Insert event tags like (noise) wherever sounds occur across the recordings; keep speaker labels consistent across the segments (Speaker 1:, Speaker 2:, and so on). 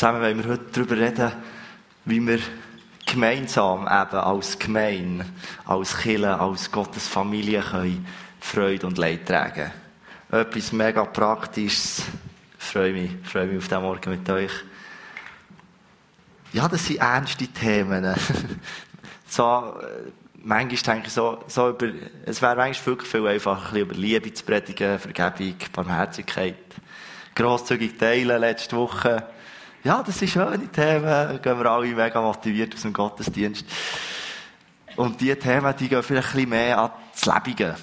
Speaker 1: Zusammen wollen wir heute darüber reden, wie wir gemeinsam eben als Gemein, als Kille, als Gottes Familie können Freude und Leid tragen. Etwas mega Praktisches. Ich freue mich, ich freue mich auf diesen Morgen mit euch. Ja, das sind ernste Themen. (laughs) so, manchmal denke ich so, so über, es wäre manchmal viel, viel einfacher, über Liebe zu predigen, Vergebung, Barmherzigkeit, grosszügig teilen, letzte Woche. Ja, das sind schöne Themen, gehen wir alle mega motiviert aus dem Gottesdienst. Und diese Themen, die gehen vielleicht ein bisschen mehr an das Lebige.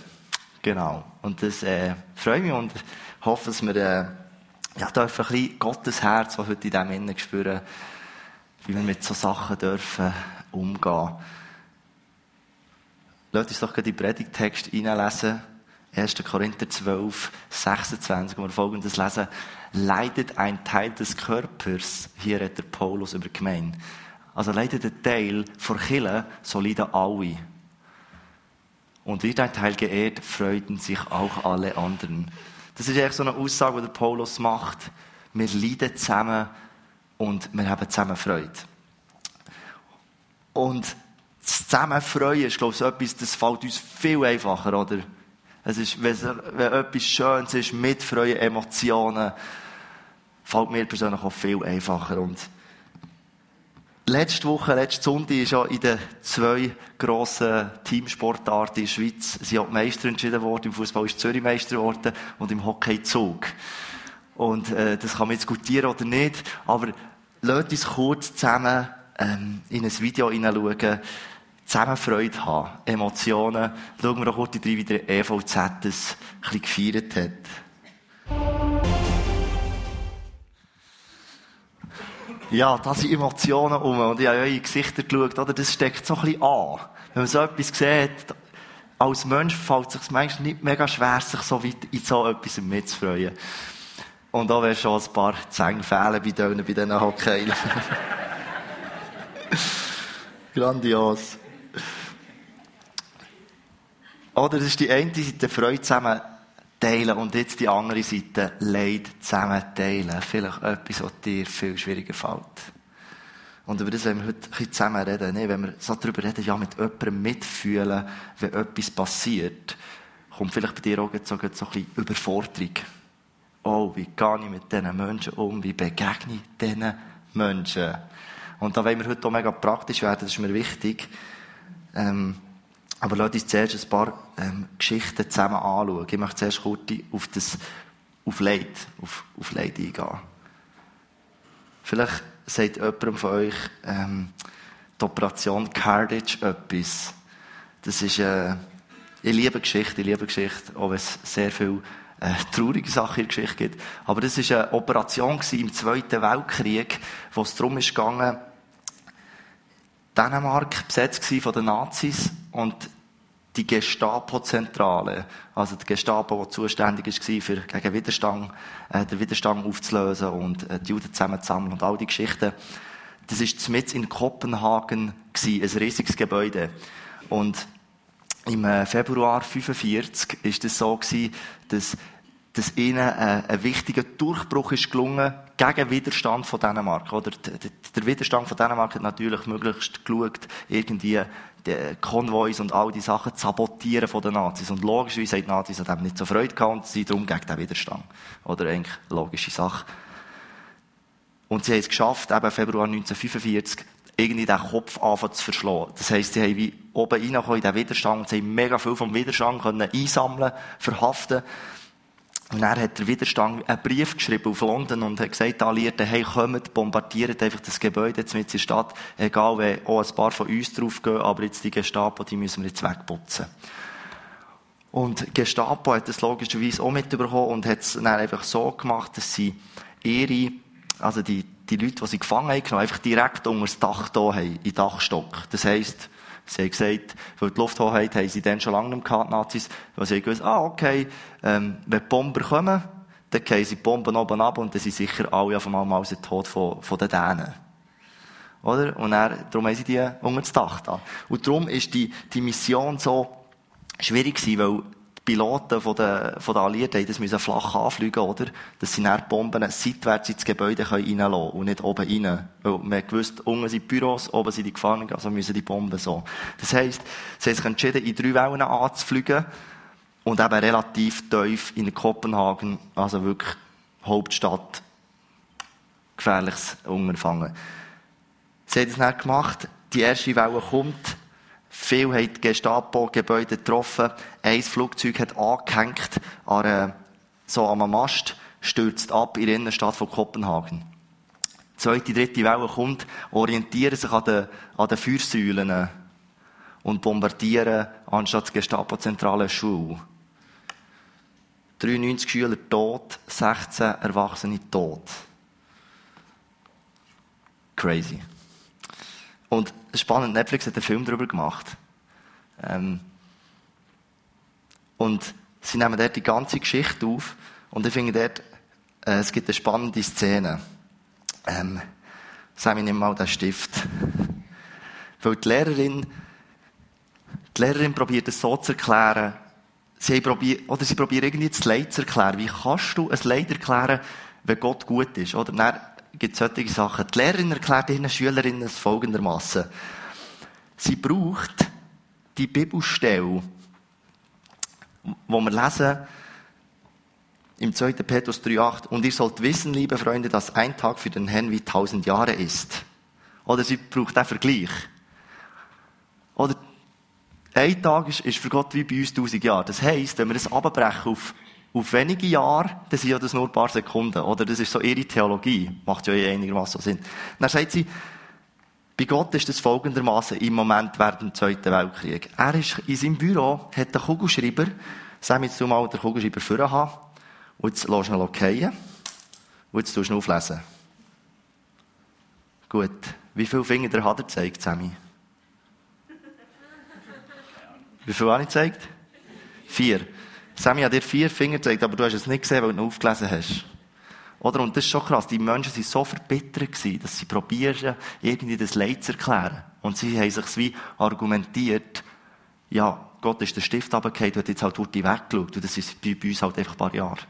Speaker 1: Genau. Und das, äh, freue mich und hoffe, dass wir, äh, ja, dürfen ein bisschen Gottes Herz, was heute in diesem Innen spüren, wie wir mit so Sachen dürfen umgehen. Lasst uns doch die Predigtext reinlesen. 1. Korinther 12, 26, wo wir folgendes lesen. Leidet ein Teil des Körpers, hier redet der Paulus über Gemeinde. Also leidet ein Teil vor Kille, so leiden alle. Und wird ein Teil geehrt, freuten sich auch alle anderen. Das ist eigentlich so eine Aussage, die der Paulus macht. Wir leiden zusammen und wir haben zusammen Freude. Und das zusammen freuen ist, glaube ich, etwas, das fällt uns viel einfacher, oder? Es ist, wenn, wenn etwas Schönes ist, mit Freude, Emotionen, fällt mir persönlich auch viel einfacher. Und letzte Woche, letzte Sonntag, ist ja in den zwei grossen Teamsportarten in der Schweiz, sie hat Meister entschieden worden. Im Fußball ist Zürich Meister geworden und im Hockey Zug. Und, äh, das kann man diskutieren oder nicht, aber lasst uns kurz zusammen, ähm, in ein Video hineinschauen, zusammen Freude haben, Emotionen. Schauen wir doch kurz rein, wie der EVZ das ein gefeiert hat. Ja, da sind Emotionen um und ich habe eure Gesichter geschaut, oder? Das steckt so ein bisschen an. Wenn man so etwas sieht, als Mensch fällt es sich manchmal nicht mega schwer, sich so weit in so etwas mitzufreuen. Und da wäre schon ein paar Zähne fehlen bei denen, bei diesen Hockey. (laughs) Grandios. Oder das ist die eine Seite Freude zusammen teilen und jetzt die andere Seite Leid zusammen teilen. Vielleicht etwas, was dir viel schwieriger fällt. Und über das wollen wir heute ein bisschen zusammen reden. Nee, wenn wir so darüber reden, ja, mit jemandem mitfühlen, wenn etwas passiert, kommt vielleicht bei dir auch so, so ein bisschen Überforderung. Oh, wie gehe ich mit diesen Menschen um? Wie begegne ich diesen Menschen? Und da wollen wir heute auch mega praktisch werden, das ist mir wichtig. Ähm, aber lasst uns zuerst ein paar ähm, Geschichten zusammen anschauen. Ich möchte zuerst kurz auf, das, auf Leid, auf, auf Leid eingehen. Vielleicht sagt jemand von euch ähm, die Operation Carnage etwas. Das ist, äh, ich liebe Geschichte, ich liebe Geschichte, auch wenn es sehr viele äh, traurige Sachen in der Geschichte gibt. Aber das war eine Operation im Zweiten Weltkrieg, wo es darum ging, Dänemark besetzt von den Nazis und die Gestapo-Zentrale, also die Gestapo, die zuständig war, für gegen Widerstand, äh, den Widerstand aufzulösen und äh, die Juden zusammenzusammeln und all die Geschichten. Das war mit in Kopenhagen gewesen, ein riesiges Gebäude. Und im äh, Februar 1945 ist es so gewesen, dass dass ihnen äh, ein wichtiger Durchbruch ist gelungen gegen Widerstand von Dänemark. Oder der Widerstand von Dänemark hat natürlich möglichst geschaut, irgendwie die Konvois und all die Sachen zu sabotieren von den Nazis. Und logischerweise haben die Nazis an dem nicht so Freude gehabt und sie darum gegen den Widerstand. Oder eigentlich logische Sache. Und sie haben es geschafft, eben Februar 1945, irgendwie den Kopf anfangen zu verschlagen. Das heisst, sie haben wie oben reingekommen in den Widerstand und sie haben mega viel vom Widerstand können einsammeln, verhaften und er hat der Widerstand einen Brief geschrieben auf London und hat gesagt, Alliierten, hey, kommt, bombardiert einfach das Gebäude jetzt mit der Stadt, egal, wenn auch ein paar von uns draufgehen, aber jetzt die Gestapo, die müssen wir jetzt wegputzen. Und Gestapo hat das logischerweise auch mitbekommen und hat es dann einfach so gemacht, dass sie ihre, also die, die Leute, die sie gefangen haben, einfach direkt unter das Dach da haben, den Dachstock. Das heisst, Sie haben gesagt, weil die Lufthoheit haben sie dann schon lange nicht gehabt, Nazis, weil sie gewusst, ah, okay, ähm, wenn die Bomber kommen, dann gehen sie die Bomben oben ab und dann sind sicher alle auf einmal mal tot von, von den Dänen. Oder? Und dann, darum haben sie die unter das Dach da. Und darum ist die, die Mission so schwierig gewesen, weil Piloten von den, von den Alliierten das müssen flach anfliegen, oder? Dass sie dann Bomben seitwärts ins Gebäude reinlassen können und nicht oben rein. Weil man gewusst, unten sind die Büros, oben sind die Gefangenen, also müssen die Bomben so. Das heisst, sie haben sich entschieden, in drei Wellen anzufliegen und eben relativ tief in Kopenhagen, also wirklich Hauptstadt, gefährliches Unterfangen. Sie haben das dann gemacht, die erste Welle kommt, Viele haben die Gestapo-Gebäude getroffen. Ein Flugzeug hat angehängt an einer, so am Mast, stürzt ab in der Innenstadt von Kopenhagen. Die zweite, dritte Welle kommt, orientieren sich an den, an den Feuersäulen und bombardieren anstatt Gestapo-zentrale Schule. 93 Schüler tot, 16 Erwachsene tot. Crazy. Und spannend, Netflix hat einen Film darüber gemacht. Ähm, und sie nehmen dort die ganze Geschichte auf und ich finde dort, äh, es gibt eine spannende Szene. Ähm, Sammy, nimm mal den Stift. Weil die Lehrerin, die Lehrerin probiert es so zu erklären, sie probiert, oder sie probiert irgendwie das Leid zu erklären. Wie kannst du ein Leid erklären, wenn Gott gut ist? Oder dann gibt es solche Sachen. Die Lehrerin erklärt ihren Schülerinnen es folgendermaßen. Sie braucht die Bibelstelle, wo wir lesen, im 2. Petrus 3,8, und ihr sollt wissen, liebe Freunde, dass ein Tag für den Herrn wie tausend Jahre ist. Oder sie braucht den Vergleich. Oder ein Tag ist, ist für Gott wie bei uns tausend Jahre. Das heisst, wenn wir das abbrechen auf auf wenige Jahre, dann sind ja das nur ein paar Sekunden. Oder das ist so ihre Theologie. Macht ja eh einigermaßen Sinn. Dann sagt sie, bei Gott ist das folgendermaßen im Moment während dem Zweiten Weltkrieg. Er ist in seinem Büro, hat einen Kugelschreiber, sag jetzt du mal den Kugelschreiber vorne haben, und jetzt lässt du ihn fallen, und jetzt tust du ihn auflesen. Gut. Wie viele Finger hat er gezeigt, Sammy? Wie viele habe ich gezeigt? Vier. Sammy hat dir vier Finger gezeigt, aber du hast es nicht gesehen, weil du ihn aufgelesen hast. Oder? Und das ist schon krass. Die Menschen waren so verbittert gewesen, dass sie probieren, irgendwie das Leid zu erklären. Und sie haben sich wie argumentiert, ja, Gott ist der Stift runtergefallen, hat jetzt halt durch die weggeschaut. Und das ist bei, bei uns halt einfach ein paar Jahre.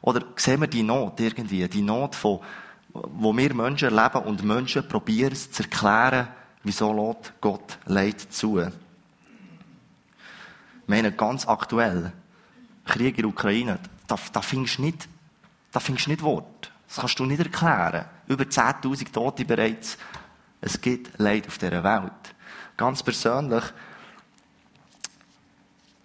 Speaker 1: Oder sehen wir die Not irgendwie? Die Not von, wo wir Menschen erleben und Menschen probieren es zu erklären, wieso lässt Gott Leid zu. Ich meine, ganz aktuell, Krieg in der Ukraine, da, da findest du nicht, da findest nicht Wort. Das kannst du nicht erklären. Über 10.000 Tote bereits. Es gibt Leid auf dieser Welt. Ganz persönlich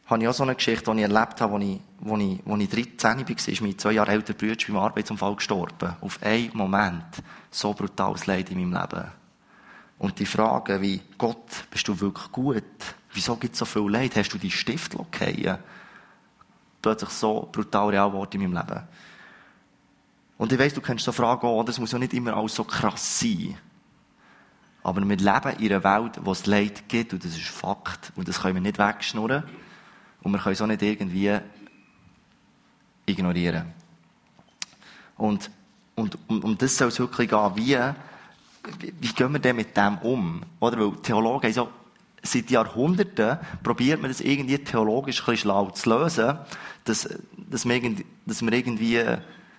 Speaker 1: habe ich auch so eine Geschichte, die ich erlebt habe, als ich, als ich, als ich 13 war, ist mein zwei Jahre älterer Bruder beim Arbeitsunfall gestorben. Auf einen Moment. So brutales Leid in meinem Leben. Und die Frage wie, Gott, bist du wirklich gut? Wieso gibt es so viel Leid? Hast du die Stift fallen plötzlich so brutal real geworden in meinem Leben. Und ich weiss, du kennst so Fragen auch, das muss ja nicht immer alles so krass sein. Aber wir leben in einer Welt, wo es Leid gibt, und das ist Fakt. Und das können wir nicht wegschnurren. Und wir können es auch nicht irgendwie ignorieren. Und, und um, um das soll es wirklich gehen. Wie, wie, wie gehen wir denn mit dem um? Oder? Weil Theologen haben so seit Jahrhunderten probiert man das irgendwie theologisch ein schlau zu lösen, dass, dass, wir, irgendwie, dass wir irgendwie,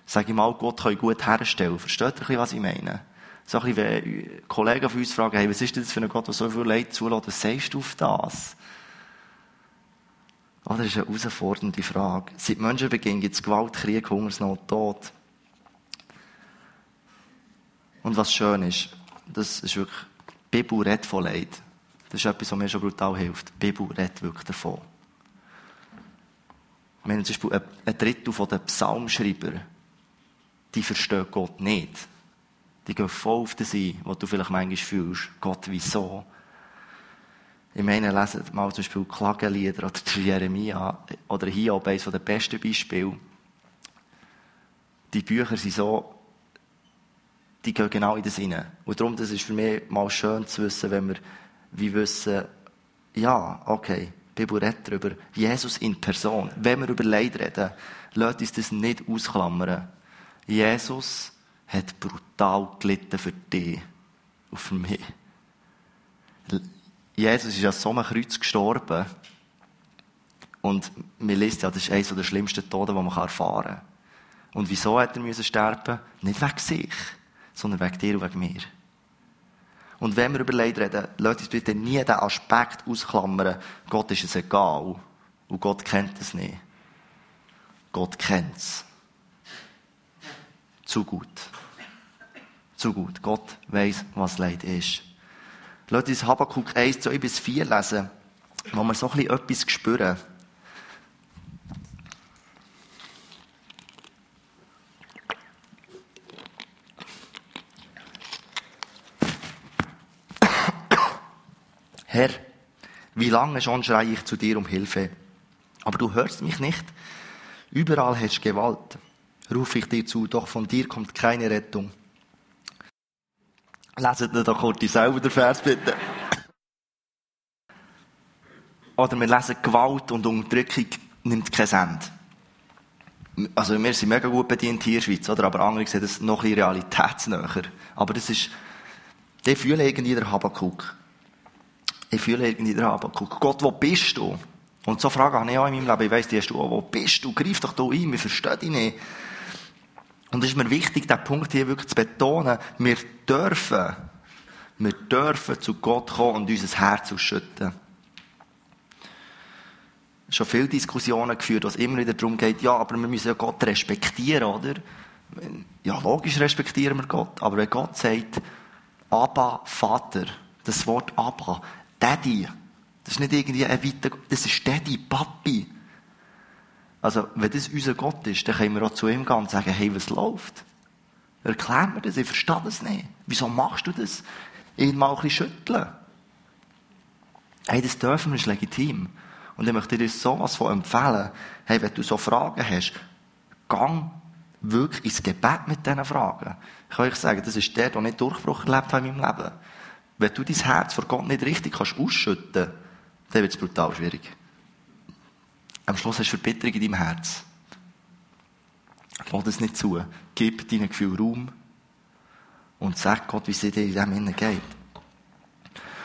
Speaker 1: sage ich mal, Gott gut herstellen. Versteht ihr, was ich meine? So ein bisschen, wenn Kollegen von uns fragen, hey, was ist das für ein Gott, der so viel Leid zulässt, was sagst du auf das? Oh, das ist eine herausfordernde Frage. Seit Menschenbeginn gibt es Gewalt, Krieg, Hungersnot, Tod. Und was schön ist, das ist wirklich, die Bibel redet von Leid. Das ist etwas, was mir schon brutal hilft. Die Bibel redet wirklich davon. Ich meine, zum Beispiel ein Drittel der Psalmschreiber, die verstehen Gott nicht. Die gehen voll auf das ein, was du vielleicht manchmal fühlst. Gott, wieso? Ich meine, lesen mal zum Beispiel Klagelieder oder Jeremia oder Hiob, eines der besten Beispiele. Die Bücher sind so, die gehen genau in das hinein. Und darum, das ist für mich mal schön zu wissen, wenn wir wie wissen, ja, okay, die Bibel redet darüber. Jesus in Person. Wenn wir über Leid reden, lasst uns das nicht ausklammern. Jesus hat brutal gelitten für dich und für mich. Jesus ist an so einem Kreuz gestorben. Und wir liest ja, das ist eines der schlimmsten Tode, die man erfahren kann. Und wieso hat er sterben? Nicht wegen sich, sondern wegen dir und wegen mir. Und wenn wir über Leid reden, lasst uns bitte nie den Aspekt ausklammern, Gott ist es egal. Und Gott kennt es nicht. Gott kennt es. Zu gut. Zu gut. Gott weiß, was Leid ist. Lasst uns Habakkuk 1, 2 bis 4 lesen, wo wir so ein bisschen etwas spüren. Herr, wie lange schon schreie ich zu dir um Hilfe, aber du hörst mich nicht. Überall herrscht Gewalt. Rufe ich dir zu, doch von dir kommt keine Rettung. Leset doch kurz selber den Vers bitte. Oder wir lesen Gewalt und Unterdrückung nimmt kein Ende. Also wir sind mega gut bedient hier in der Schweiz, oder? aber andere sehen das noch ein realitätsnäher. Aber das ist, die fühlen irgendwie der Habakuk ich fühle irgendwie den Habakuk. Gott, wo bist du? Und so Fragen habe ich auch in meinem Leben. Ich weiss, die hast du auch. Wo bist du? Greif doch da ein. Wir verstehen dich nicht. Und es ist mir wichtig, diesen Punkt hier wirklich zu betonen. Wir dürfen, wir dürfen zu Gott kommen und unser Herz ausschütten. Schon viele Diskussionen geführt, was immer wieder darum geht, ja, aber wir müssen ja Gott respektieren, oder? Ja, logisch respektieren wir Gott. Aber wenn Gott sagt, Abba, Vater, das Wort Abba, Daddy. Das ist nicht irgendwie ein weiter, das ist Daddy, Papi. Also, wenn das unser Gott ist, dann können wir auch zu ihm gehen und sagen, hey, was läuft? Erklär mir das, ich verstehe das nicht. Wieso machst du das? Ihn mal ein bisschen schütteln. Hey, das dürfen wir, das ist legitim. Und ich möchte dir sowas von empfehlen. Hey, wenn du so Fragen hast, gang wirklich ins Gebet mit diesen Fragen. Ich kann euch sagen, das ist der, der nicht Durchbruch erlebt hat in meinem Leben. Wenn du dein Herz vor Gott nicht richtig kannst ausschütten, dann wird es brutal schwierig. Am Schluss hast du Verbitterung in deinem Herz. Lass es nicht zu. Gib deinem Gefühl Raum und sag Gott, wie es dir in dem Innen geht.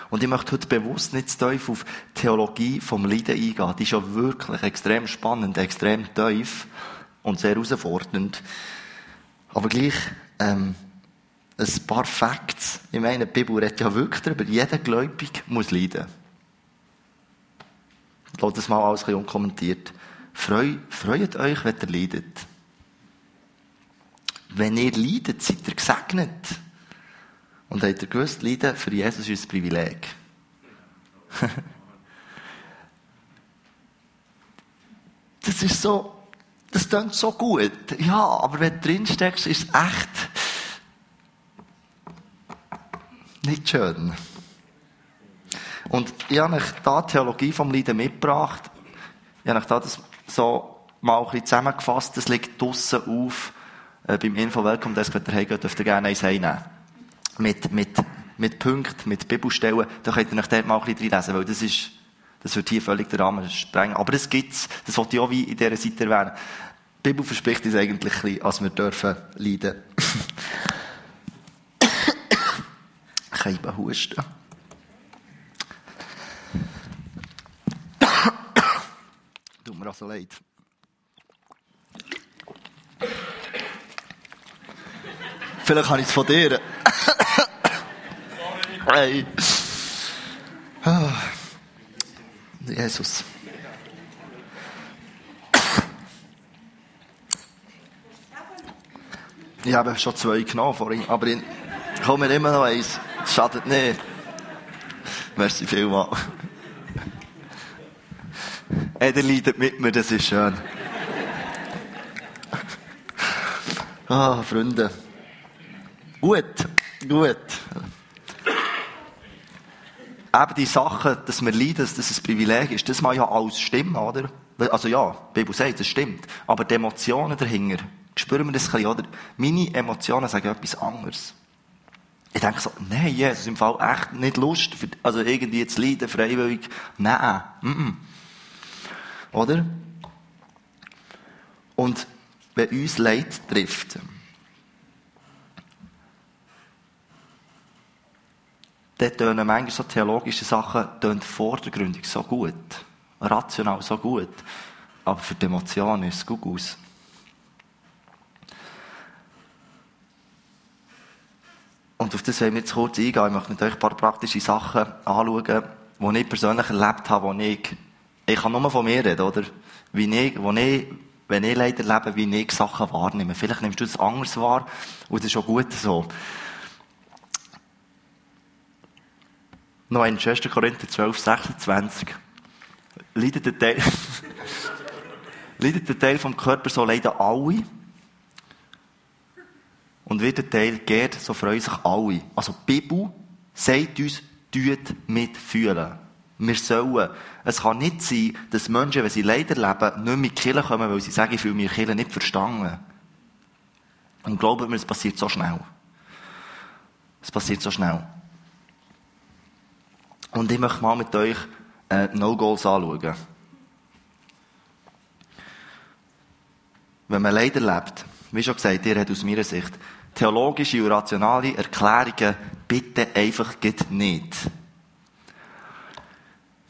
Speaker 1: Und ich möchte heute bewusst nicht zu tief auf die Theologie vom Leiden eingehen. Die ist ja wirklich extrem spannend, extrem tief und sehr herausfordernd. Aber gleich, ähm, ein paar Facts. Ich meine, die Bibel redet ja wirklich darüber, jeder Gläubig muss leiden. Ich lasse das mal alles ein unkommentiert. Freu, freut euch, wenn ihr leidet. Wenn ihr leidet, seid ihr gesegnet. Und habt ihr gewusst, Leiden für Jesus ist ein Privileg. (laughs) das ist so, das klingt so gut. Ja, aber wenn du drin steckst, ist es echt nicht schön. Und ich habe euch da die Theologie vom Leiden mitgebracht. Ich habe euch da das so mal ein bisschen zusammengefasst. Das liegt draussen auf. Äh, beim Info Welcome Desk, wenn ihr heimgeht, dürft ihr gerne eins einnehmen. Mit, mit, mit Punkten, mit Bibelstellen. Da könnt ihr euch dort mal ein bisschen weil das ist, das wird hier völlig den Rahmen sprengen. Aber das gibt's. Das wollte ich auch wie in dieser Seite erwähnen. Die Bibel verspricht uns eigentlich ein als wir dürfen leiden. (laughs) kann husten. Tut mir also leid. Vielleicht habe ich es von dir. hey. Jesus. Ich habe schon zwei genommen vorhin, aber ich komme immer noch eins. Schadet nicht. Merci vielmals. Ey, der leidet mit mir, das ist schön. Ah, Freunde. Gut, gut. Eben die Sachen, dass wir leiden, dass das ein Privileg ist, das mag ja alles stimmen, oder? Also ja, die Bibel sagt, das stimmt. Aber die Emotionen dahinter, spüren wir das ein bisschen, oder? Meine Emotionen sagen etwas anderes. Ich denke so, nein, Jesus, im Fall echt nicht Lust, für, also irgendwie jetzt leiden, freiwillig. Nein, mm -mm. Oder? Und wenn uns Leid trifft, dann tönen manchmal so theologische Sachen vordergründig so gut. rational so gut. Aber für die Emotionen ist es gut aus. Und auf das wollen wir jetzt kurz eingehen. Ich möchte mit euch ein paar praktische Sachen anschauen, die ich persönlich erlebt habe, die ich, ich kann nur von mir reden, oder? Wie ich, wo ich, wenn ich leider lebe, wie ich Sachen wahrnehme. Vielleicht nimmst du das anders wahr, und das ist auch gut so. Noch ein 1. Korinther 12, 26. Leidet der Teil, (laughs) leidet der Teil vom Körper, so leiden alle. Und wird der Teil geht, so freuen sich alle. Also die Bibel sagt uns, tut mitfühlen. Wir sollen. Es kann nicht sein, dass Menschen, wenn sie leider leben, nicht mit Kirche kommen, weil sie sagen, ich fühle mich Kirche nicht verstanden. Und glauben mir, es passiert so schnell. Es passiert so schnell. Und ich möchte mal mit euch äh, No-Goals anschauen. Wenn man leider lebt, wie schon gesagt, ihr habt aus meiner Sicht theologische und rationale Erklärungen bitte einfach nicht.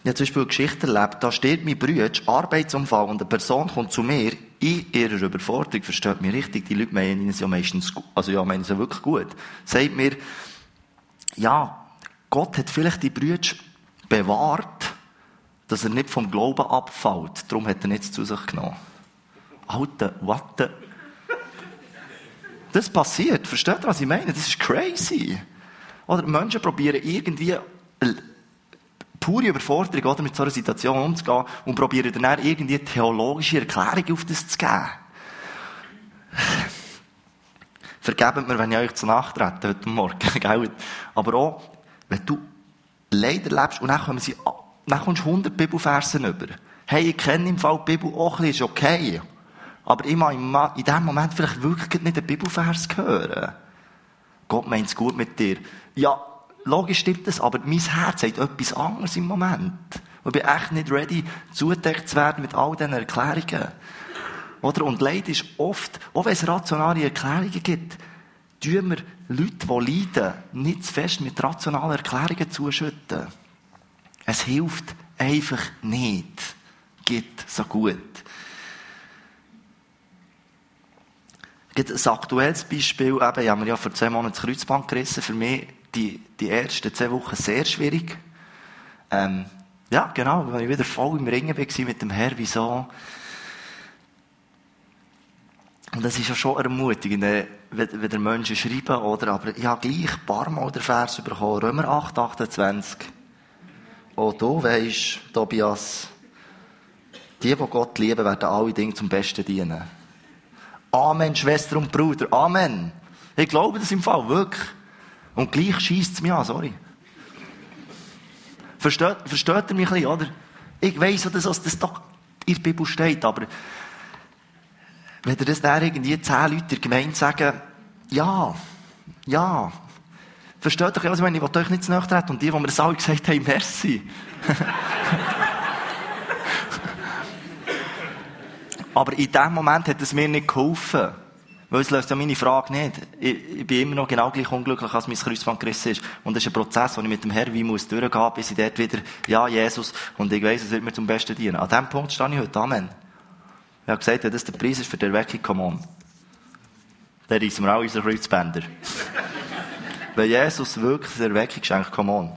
Speaker 1: Ich habe zum Beispiel eine Geschichte erlebt, da steht mein Bruder, Arbeitsumfall, und eine Person kommt zu mir in ihrer Überforderung, versteht mich richtig, die Leute meinen es ja meistens, also ja, meinen es ja wirklich gut, sagt mir, ja, Gott hat vielleicht die Brüder bewahrt, dass er nicht vom Glauben abfällt. Darum hat er nichts zu sich genommen. Alter, what Das passiert. Versteht ihr, was ich meine? Das ist crazy. Oder Menschen probieren irgendwie pure Überforderung oder, mit so einer Situation umzugehen und probieren dann irgendwie theologische Erklärung auf das zu geben. Vergebt mir, wenn ich euch zu Nacht rette heute Morgen? (laughs) Aber auch, wenn du leider lebst und dann kommen sie, dann kommst du 100 Bibelversen über. Hey, ich kenne im Fall die Bibel auch ein bisschen, ist okay. Aber ich mag in dem Moment vielleicht wirklich nicht den Bibelvers hören. Gott meint es gut mit dir. Ja, logisch stimmt das, aber mein Herz sagt etwas anderes im Moment. ich bin echt nicht ready, zugedeckt zu werden mit all diesen Erklärungen. Oder? Und Leid ist oft, auch wenn es rationale Erklärungen gibt, tun wir Leute, die leiden, nicht zu fest mit rationalen Erklärungen zuschütten. Es hilft einfach nicht. Geht so gut. Ein aktuelles Beispiel, eben, ich habe mir ja vor zwei Monaten das Kreuzband gerissen. Für mich die, die ersten zehn Wochen sehr schwierig. Ähm, ja, genau, weil ich wieder voll im Ringen war mit dem Herr, wieso und das ist ja schon ermutigend, wenn, wenn der Menschen schreiben, oder? Aber ich habe gleich ein paar Mal den Vers bekommen, Römer 8, 28. Oh, du weisst, Tobias, die, die Gott lieben, werden alle Dinge zum Besten dienen. Amen, Schwester und Bruder, Amen. Ich glaube das im Fall, wirklich. Und gleich schießt es mich an, sorry. Versteht, versteht ihr mich ein bisschen, oder? Ich weiss, dass das doch in der Bibel steht, aber wenn ihr das dann irgendwie zehn Leute der Gemeinde sagen, ja, ja, versteht ihr, was ich meine? Ich will euch nicht zu nahe. Und die, die mir das alle gesagt haben, (laughs) merci. Aber in dem Moment hat es mir nicht geholfen. Weil es löst ja meine Frage nicht. Ich, ich bin immer noch genau gleich unglücklich, als mein Kreuzband gerissen ist. Und das ist ein Prozess, den ich mit dem Herrn wie muss durchgehen, bis ich dort wieder, ja, Jesus, und ich weiss, es wird mir zum Besten dienen. An diesem Punkt stehe ich heute. Amen. Ich habe gesagt, wenn das der Preis ist für die Erweckung, come on. Dann reissen wir auch unsere Kreuzbänder. (laughs) wenn Jesus wirklich die Erweckung schenkt, come on.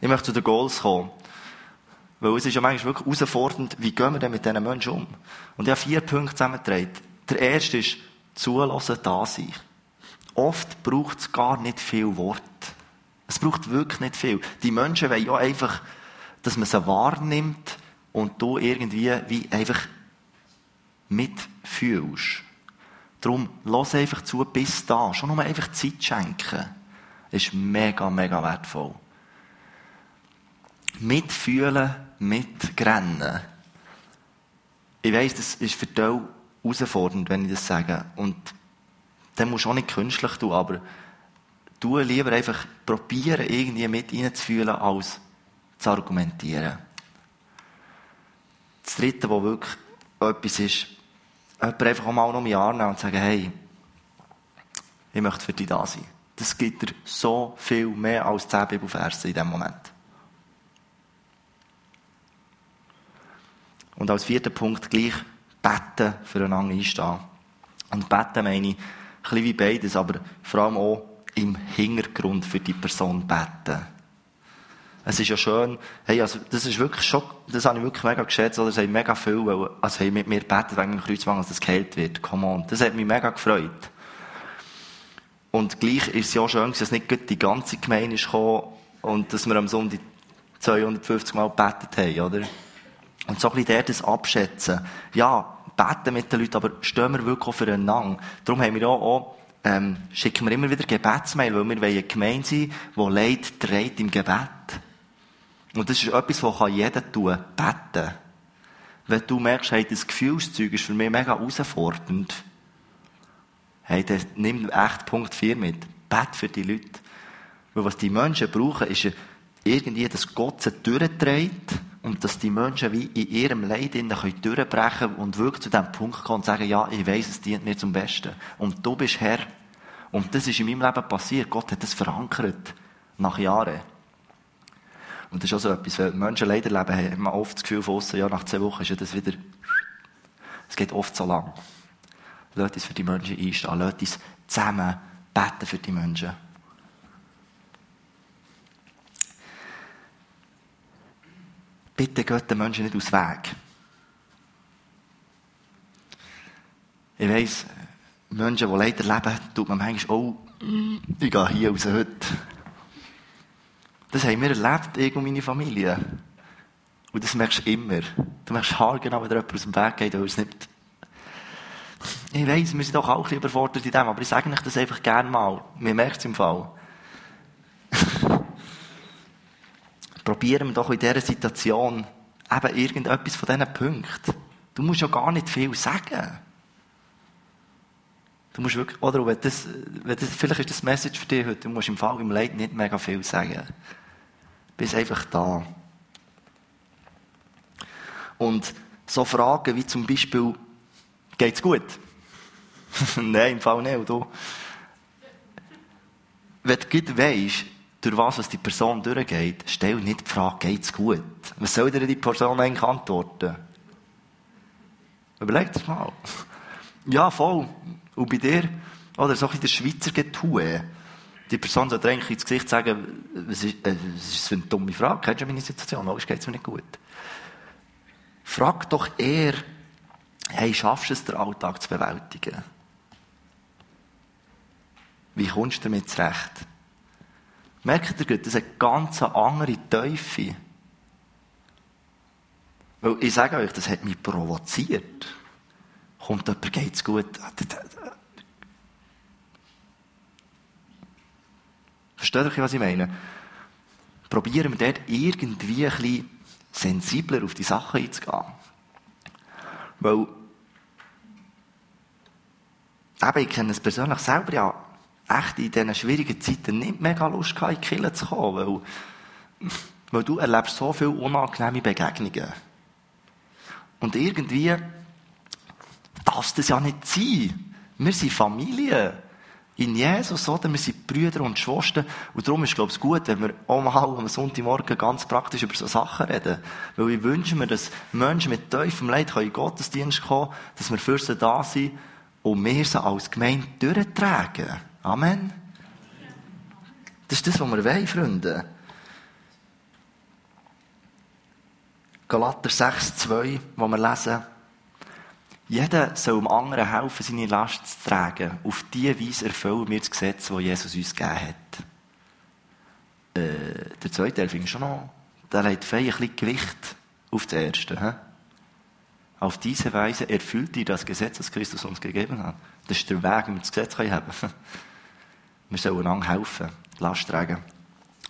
Speaker 1: Ich möchte zu den Goals kommen. Weil es ist ja manchmal wirklich herausfordernd, wie gehen wir denn mit diesen Menschen um? Und ich habe vier Punkte zusammengetragen. Der erste ist, zulassen, da sein. Oft braucht es gar nicht viel Wort. Es braucht wirklich nicht viel. Die Menschen wollen ja einfach, dass man sie wahrnimmt, und du irgendwie wie einfach mitfühlst. Darum, lass einfach zu bis da. Schon nur einfach Zeit schenken. Ist mega, mega wertvoll. Mitfühlen, mitrennen. Ich weiss, das ist für dich herausfordernd, wenn ich das sage. Und dann musst du auch nicht künstlich tun, aber du lieber einfach probieren, irgendwie mit reinzufühlen, als zu argumentieren. Das Dritte, wo wirklich etwas ist, jemand einfach auch mal noch ein Arm nehmen und sagen, hey, ich möchte für dich da sein. Das gibt dir so viel mehr als zehn Bibelverse in diesem Moment. Und als vierter Punkt gleich beten, füreinander einstehen. Und beten meine ich, ein bisschen wie beides, aber vor allem auch im Hintergrund für die Person beten. Es ist ja schön, hey, also, das ist wirklich schon, das habe ich wirklich mega geschätzt, oder es haben mega viel, weil, also, hey, mit mir beten wegen dem Kreuzwang, dass das geheilt wird. Come on. Das hat mich mega gefreut. Und gleich ist es ja schön, dass nicht die ganze Gemeinde ist gekommen und dass wir am Sonntag 250 Mal gebetet haben, oder? Und so ein bisschen der das abschätzen. Ja, beten mit den Leuten, aber stehen wir wirklich auch füreinander. Darum haben wir auch, ähm, schicken wir immer wieder Gebetsmail, weil wir wollen eine Gemeinde sein, die Leid trägt im Gebet. Und das ist etwas, was jeder tun kann. Beten. Wenn du merkst, hey, das Gefühlszeug ist für mich mega herausfordernd, hey, dann nimm echt Punkt 4 mit. Bet für die Leute. Weil was die Menschen brauchen, ist irgendwie, dass Gott sie durchträgt und dass die Menschen wie in ihrem Leid durchbrechen können und wirklich zu dem Punkt kommen und sagen, ja, ich weiß, es dient mir zum Besten. Und du bist Herr. Und das ist in meinem Leben passiert. Gott hat das verankert. Nach Jahren. Und das ist auch so etwas, wenn Menschen leider leben, haben man oft das Gefühl von außen, ja, nach zwei Wochen ist ja das wieder, es geht oft so lang. Lasst uns für die Menschen einstehen. Lasst uns zusammen beten für die Menschen. Bitte geht den Menschen nicht aus Weg. Ich weiss, Menschen, die leider leben, tut man manchmal, oh, ich gehe hier raus heute. Das haben wir erlebt, ich und meine Familie. Und das merkst du immer. Du merkst haargenau, wenn dir jemand aus dem Weg geht, weil es nicht... Ich weiss, wir sind doch auch ein bisschen überfordert in dem, aber ich sage euch das einfach gerne mal. Mir merkt es im Fall. Probieren wir doch in dieser Situation eben irgendetwas von diesen Punkten. Du musst ja gar nicht viel sagen. Du musst wirklich, oder wenn das, wenn das, vielleicht ist das Message für dich heute, du musst im Fall im Leid nicht mega viel sagen. Du bist einfach da. Und so Fragen wie zum Beispiel, geht's gut? (laughs) Nein, im Fall nicht. Du, wenn du gut weisst, durch was, was die Person durchgeht, stell nicht die Frage, geht's gut? Was soll dir die Person eigentlich antworten? Überleg das mal. Ja, voll. Und bei dir, oder so ein der Schweizer Getue. Die Person sollte eigentlich ins Gesicht sagen, was ist, äh, ist für eine dumme Frage? Kennst du meine Situation? Logisch geht's mir nicht gut. Frag doch eher, hey, schaffst du es, den Alltag zu bewältigen? Wie kommst du damit zurecht? Merkt ihr, das ist eine ganz andere Teufel. Weil ich sage euch, das hat mich provoziert. Kommt jemand, geht's gut? Versteht ihr, was ich meine? Probieren wir dort irgendwie ein bisschen sensibler auf die Sachen einzugehen. Weil, eben, ich kenne es persönlich selber ja echt in diesen schwierigen Zeiten nicht mega Lust gehabt, in die Kirche zu kommen, weil, weil du erlebst so viele unangenehme Begegnungen. Und irgendwie darf das ja nicht sein. Wir sind Familie. In Jesus, oder? Wir sind Brüder und Schwestern. Und darum ist, glaube ich, gut, wenn wir auch mal am Sonntagmorgen ganz praktisch über so Sachen reden. Weil ich wünsche mir, dass Menschen mit tiefem Leid in den Gottesdienst kommen, dass wir für sie da sind und wir sie als Gemeinde durchtragen. Amen. Das ist das, was wir wollen, Freunde. Galater 6, 2, wo wir lesen, jeder soll dem anderen helfen, seine Last zu tragen. Auf diese Weise erfüllen wir das Gesetz, das Jesus uns gegeben hat. Äh, der zweite Teil finde schon noch, der legt fein ein bisschen Gewicht auf das erste. He? Auf diese Weise erfüllt ihr das Gesetz, das Christus uns gegeben hat. Das ist der Weg, wie wir das Gesetz haben. (laughs) Wir sollen einander helfen, Last tragen.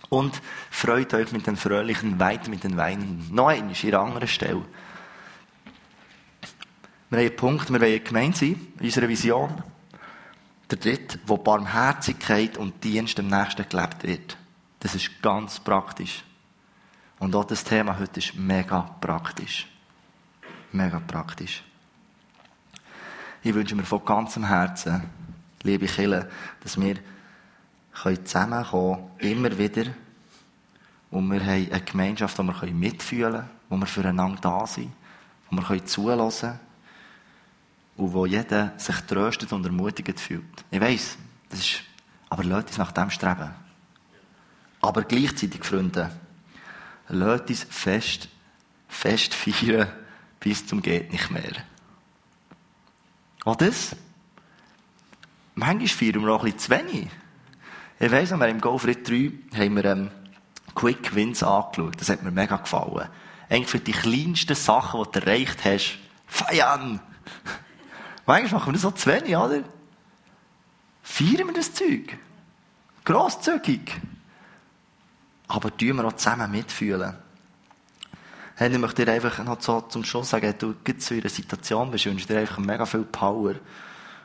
Speaker 1: Und freut euch mit den Fröhlichen, weit mit den Weinen. Noch einmal, in einer anderen Stelle. Wir haben einen Punkt, wir wollen gemeint sein, in unserer Vision. Der dritte, wo Barmherzigkeit und Dienst dem Nächsten gelebt wird. Das ist ganz praktisch. Und auch das Thema heute ist mega praktisch. Mega praktisch. Ich wünsche mir von ganzem Herzen, liebe Kinder, dass wir können zusammenkommen, immer wieder. Und wir haben eine Gemeinschaft, wo wir mitfühlen können, wo wir füreinander da sind, wo wir zulassen können und wo jeder sich tröstet und ermutigt fühlt. Ich weiss, das ist, aber Leute uns nach dem streben. Aber gleichzeitig, Freunde, lasst uns fest, fest feiern, bis zum geht nicht mehr. Das? Manchmal feiern wir auch ein bisschen zu wenig. Ich weiss, wir im Golf Rit 3 haben wir ähm, Quick Wins angeschaut. Das hat mir mega gefallen. Eigentlich für die kleinsten Sachen, die du erreicht hast, feiern! (laughs) Manchmal machen wir das so zu wenig, oder? Feiern wir das Zeug. Grosszügig. Aber tun wir auch zusammen mitfühlen. Hey, ich möchte dir einfach noch so zum Schluss sagen, du gibst in einer Situation bist, wünsche dir einfach mega viel Power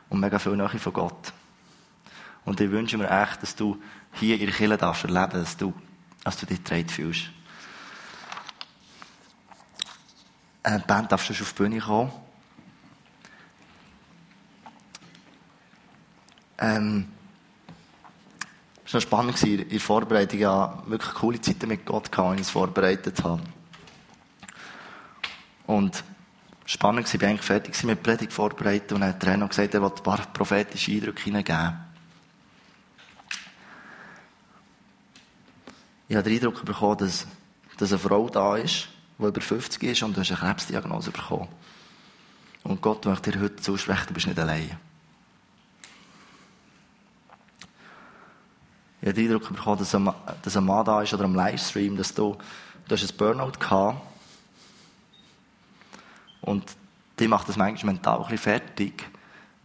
Speaker 1: und mega viel Nähe von Gott. Und ich wünsche mir echt, dass du hier in der Kirche darfst erleben, dass du, dass du dich getragen fühlst. Äh, die Band darfst du schon auf die Bühne kommen. Ähm, es war spannend in der Vorbereitung. Ja, wirklich coole Zeiten mit Gott als ich es vorbereitet habe. Und spannend war, ich war eigentlich fertig mit Predigt vorbereitet und dann hat der Trainer gesagt, er wollte ein paar prophetische Eindrücke hineingeben. Ich habe den Eindruck bekommen, dass, dass eine Frau da ist, die über 50 ist und du hast eine Krebsdiagnose bekommen. Und Gott möchte dir heute zusprechen, du bist nicht allein. Ich habe den Eindruck bekommen, dass ein, dass ein Mann da ist oder am Livestream, dass du, du hast ein Burnout gehabt und die macht das manchmal mental ein bisschen fertig,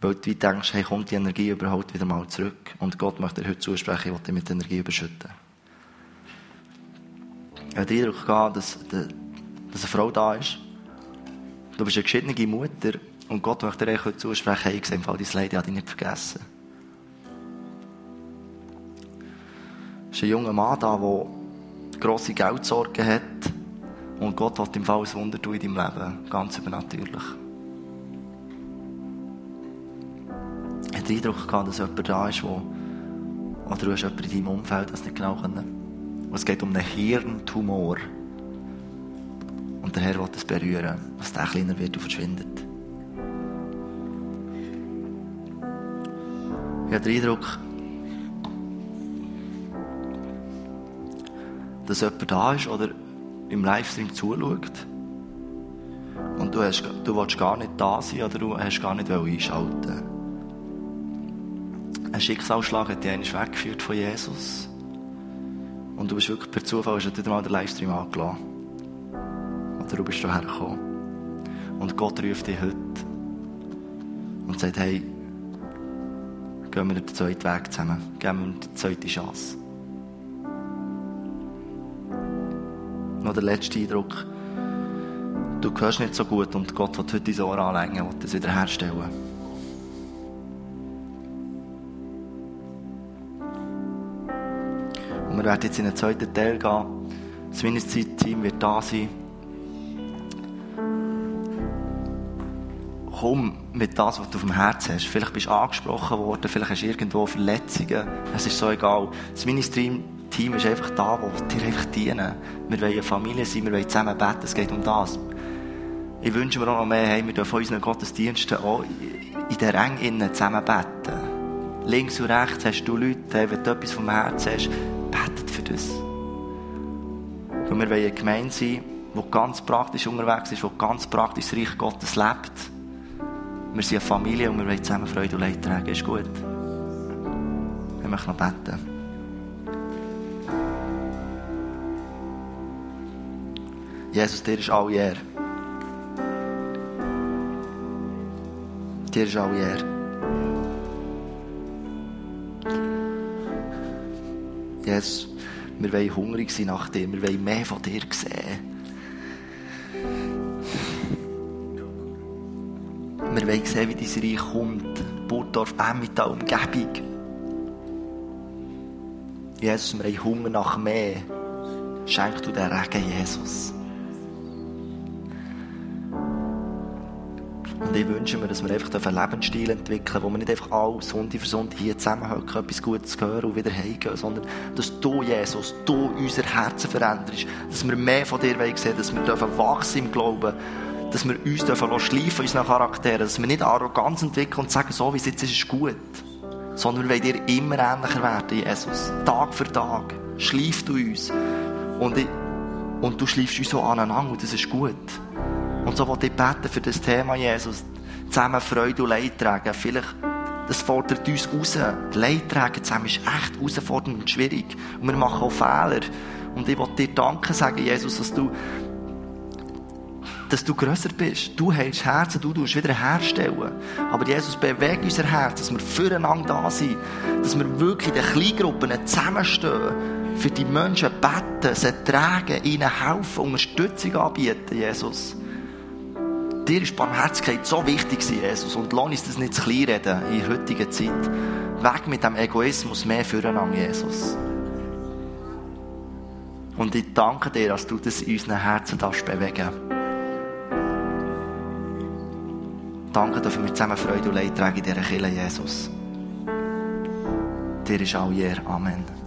Speaker 1: weil du denkst, hey, kommt die Energie überhaupt wieder mal zurück? Und Gott möchte dir heute zusprechen, ich will dich mit Energie überschütten. Ich habe den Eindruck gehabt, dass, dass eine Frau da ist. Du bist eine geschiedene Mutter und Gott möchte dir heute zusprechen, hey, ich sehe im Fall dein Leid, ich habe dich nicht vergessen. Es ist ein junger Mann da, der grosse Geldsorgen hat und Gott wird im Fall ein Wunder tun in deinem Leben. Ganz übernatürlich. Ich hatte den Eindruck gehabt, dass jemand da ist, wo, oder du hast jemanden in deinem Umfeld, das nicht genau können. Es geht um einen Hirntumor. Und der Herr will das berühren, dass der kleiner wird und verschwindet. Ich habe den Eindruck, dass jemand da ist oder im Livestream zuschaut und du, hast, du willst gar nicht da sein oder du hast gar nicht einschalten Ein Schicksalsschlag hat dich einmal weggeführt von Jesus. Und du bist wirklich per Zufall hast du mal den Livestream angelassen. Oder du bist hierher gekommen. Und Gott ruft dich heute und sagt, hey, gehen wir den zweiten Weg zusammen. Geben wir die zweite Chance. noch der letzte Eindruck. Du hörst nicht so gut und Gott wird heute dein Ohr anlegen und das wiederherstellen. Und wir werden jetzt in den zweiten Teil gehen. Das Ministry-Team wird da sein. Komm mit das, was du auf dem Herzen hast. Vielleicht bist du angesprochen worden, vielleicht hast du irgendwo Verletzungen. Es ist so egal. Das Ministry Team ist einfach da, wo dir einfach dienen. Wir wollen eine Familie sein, wir wollen zusammen beten, es geht um das. Ich wünsche mir auch noch mehr, hey, wir dürfen unseren Gottesdiensten auch in der Ränge zusammen beten. Links und rechts hast du Leute, wenn du etwas vom Herzen hast, betet für das. Und wir wollen eine Gemeinde sein, die ganz praktisch unterwegs ist, die ganz praktisch das Reich Gottes lebt. Wir sind eine Familie und wir wollen zusammen Freude und Leid tragen. Ist gut. Wir möchten noch beten. Jesus, dir ist alle Ehre. Dir ist alle Ehre. Jesus, wir wollen hungrig sein nach dir. Wir wollen mehr von dir sehen. Wir wollen sehen, wie dein Reich kommt. Burgdorf, Emmental, Umgebung. Jesus, wir haben Hunger nach mehr. Schenk du den Regen, Jesus. Und ich wünsche mir, dass wir einfach einen Lebensstil entwickeln wo wir nicht einfach alle Sonntag für Sonntag hier zusammenhocken, etwas Gutes hören und wieder heimgehen, sondern dass du, Jesus, du unser Herzen veränderst, dass wir mehr von dir sehen dass wir dürfen wachsen im Glauben, dass wir uns dürfen schleifen unseren Charakteren, dass wir nicht Arroganz entwickeln und sagen, so wie es jetzt ist, ist gut. Sondern wir wollen dir immer ähnlicher werden, Jesus. Tag für Tag. Schleif du uns. Und, ich, und du schleifst uns so aneinander und das ist gut. Und so wollte ich beten für das Thema, Jesus. Zusammen Freude und Leid tragen. Vielleicht, das fordert uns raus. Leid tragen zusammen ist echt herausfordernd und schwierig. Und wir machen auch Fehler. Und ich wollte dir danken sagen, Jesus, dass du dass du grösser bist. Du hältst Herzen, du tust wieder herstellen. Aber Jesus, bewegt unser Herz, dass wir füreinander da sind. Dass wir wirklich in den Kleingruppen zusammenstehen. Für die Menschen beten, sie tragen, ihnen helfen, Unterstützung anbieten, Jesus. Dir ist Barmherzigkeit so wichtig, Jesus. Und lass uns das nicht zu klein reden in der heutigen Zeit. Weg mit dem Egoismus, mehr füreinander, Jesus. Und ich danke dir, dass du das in unseren Herzen bewegen darfst. Danke, dass wir zusammen Freude und Leid tragen in dieser Kirche, Jesus. Dir ist all Ehre. Amen.